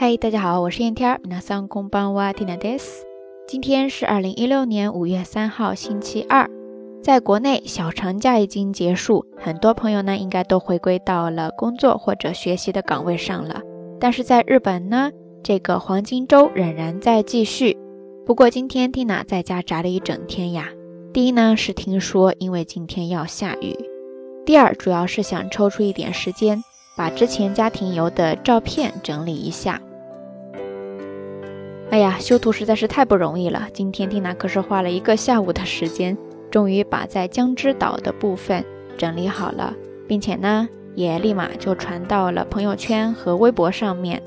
嗨，大家好，我是燕天儿。皆さんこんばんは、ティナです。今天是二零一六年五月三号，星期二。在国内，小长假已经结束，很多朋友呢应该都回归到了工作或者学习的岗位上了。但是在日本呢，这个黄金周仍然在继续。不过今天 Tina 在家宅了一整天呀。第一呢是听说因为今天要下雨，第二主要是想抽出一点时间把之前家庭游的照片整理一下。 哎呀，修图实在是太不容易了。今天蒂娜可是花了一个下午的时间，终于把在江之岛的部分整理好了，并且呢，也立马就传到了朋友圈和微博上面。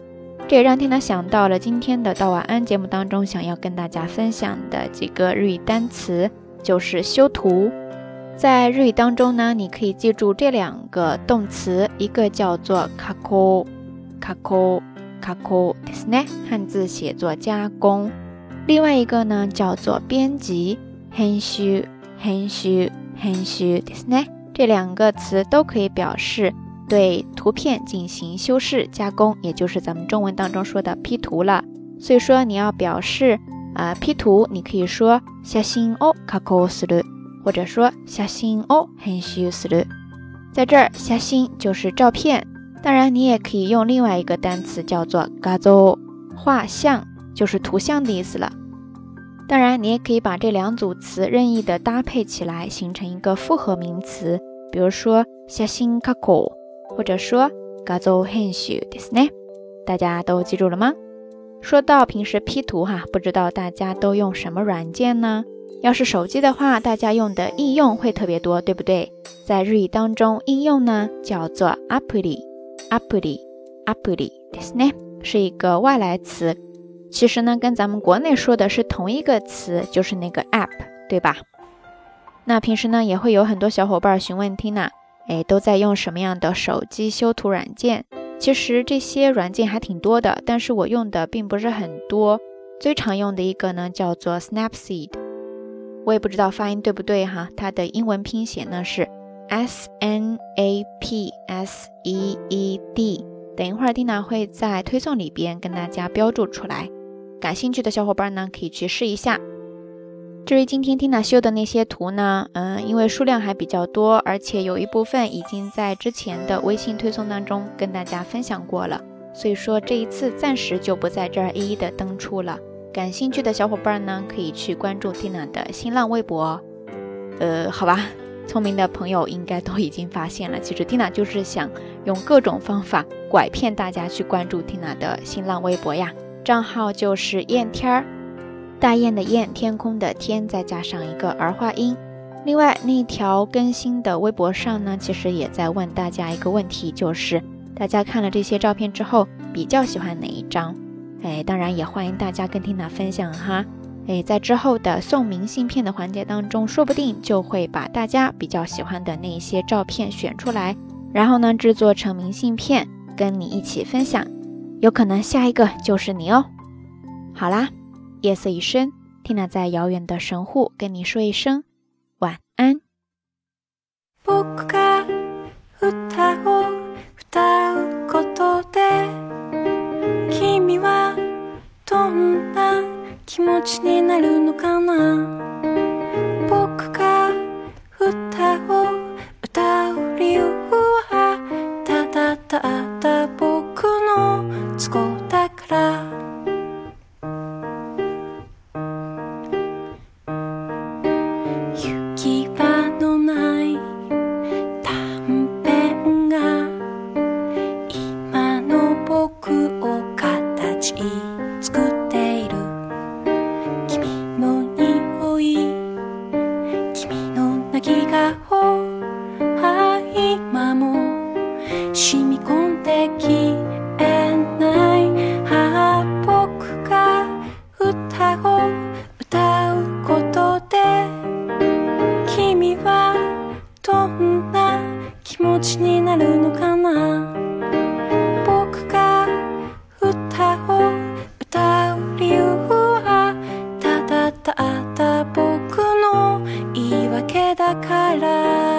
这也让蒂娜想到了今天的道晚安节目当中想要跟大家分享的几个日语单词，就是修图。在日语当中呢，你可以记住这两个动词，一个叫做卡扣卡扣。加工。加工ですね，汉字写作加工。另外一个呢叫做编辑，編集，編集，編集ですね。这两个词都可以表示对图片进行修饰加工，也就是咱们中文当中说的 P 图了。所以说你要表示啊 P 图，你可以说写真を加工する，或者说写真を編集する。在这儿，写真就是照片。 当然，你也可以用另外一个单词叫做“画像”，画像就是图像的意思了。当然，你也可以把这两组词任意的搭配起来，形成一个复合名词，比如说“写真加工”或者说“画像編集”ですね。大家都记住了吗？说到平时 P 图哈，不知道大家都用什么软件呢？要是手机的话，大家用的应用会特别多，对不对？在日语当中，应用呢叫做アプリ。 アプリ、アプリですね，是一个外来词。其实呢，跟咱们国内说的是同一个词，就是那个 app，对吧？那平时呢，也会有很多小伙伴询问 Tina，哎，都在用什么样的手机修图软件？其实这些软件还挺多的，但是我用的并不是很多。最常用的一个呢，叫做 Snapseed，我也不知道发音对不对哈，它的英文拼写呢是。 S N A P S E E D，等一会儿，蒂娜会在推送里边跟大家标注出来。感兴趣的小伙伴呢，可以去试一下。至于今天蒂娜修的那些图呢，嗯，因为数量还比较多，而且有一部分已经在之前的微信推送当中跟大家分享过了，所以说这一次暂时就不在这儿一一的登出了。感兴趣的小伙伴呢，可以去关注蒂娜的新浪微博。呃，好吧。聪明的朋友应该都已经发现了，其实 Tina 就是想用各种方法拐骗大家去关注 Tina 的新浪微博呀，账号就是燕天儿，大雁的雁，天空的天，再加上一个儿化音。另外那条更新的微博上呢，其实也在问大家一个问题，就是大家看了这些照片之后，比较喜欢哪一张？哎，当然也欢迎大家跟 Tina 分享哈。哎，在之后的送明信片的环节当中，说不定就会把大家比较喜欢的那一些照片选出来，然后呢制作成明信片，跟你一起分享。有可能下一个就是你哦。好啦，夜色已深，Tina 在遥远的神户跟你说一声。話になるのかな僕が歌を歌う理由はただただ僕の言い訳だから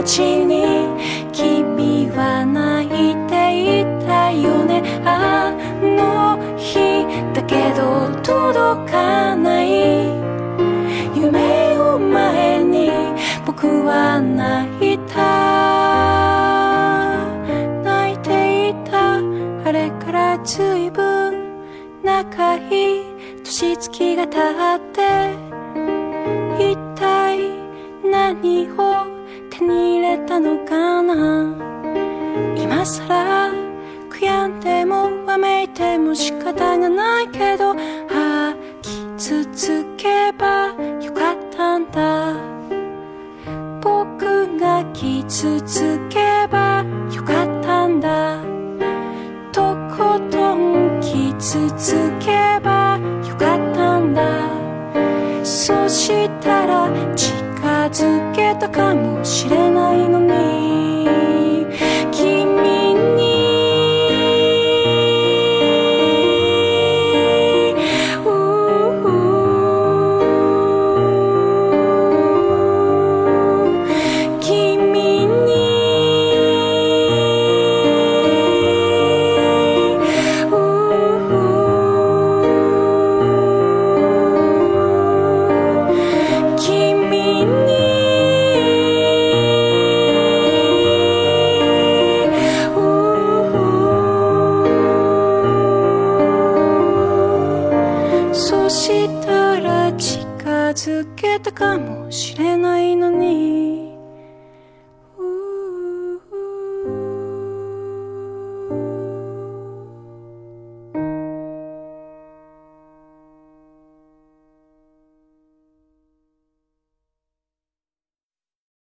うに君は泣いていたよねあの日だけど届かない夢を前に僕は泣いた泣いていたあれから随分仲いい年月が経って一体何を手に入れたのかな今さら悔やんでもわめいても仕方がないけど吐き続けばよかったんだ僕が傷つけば така му.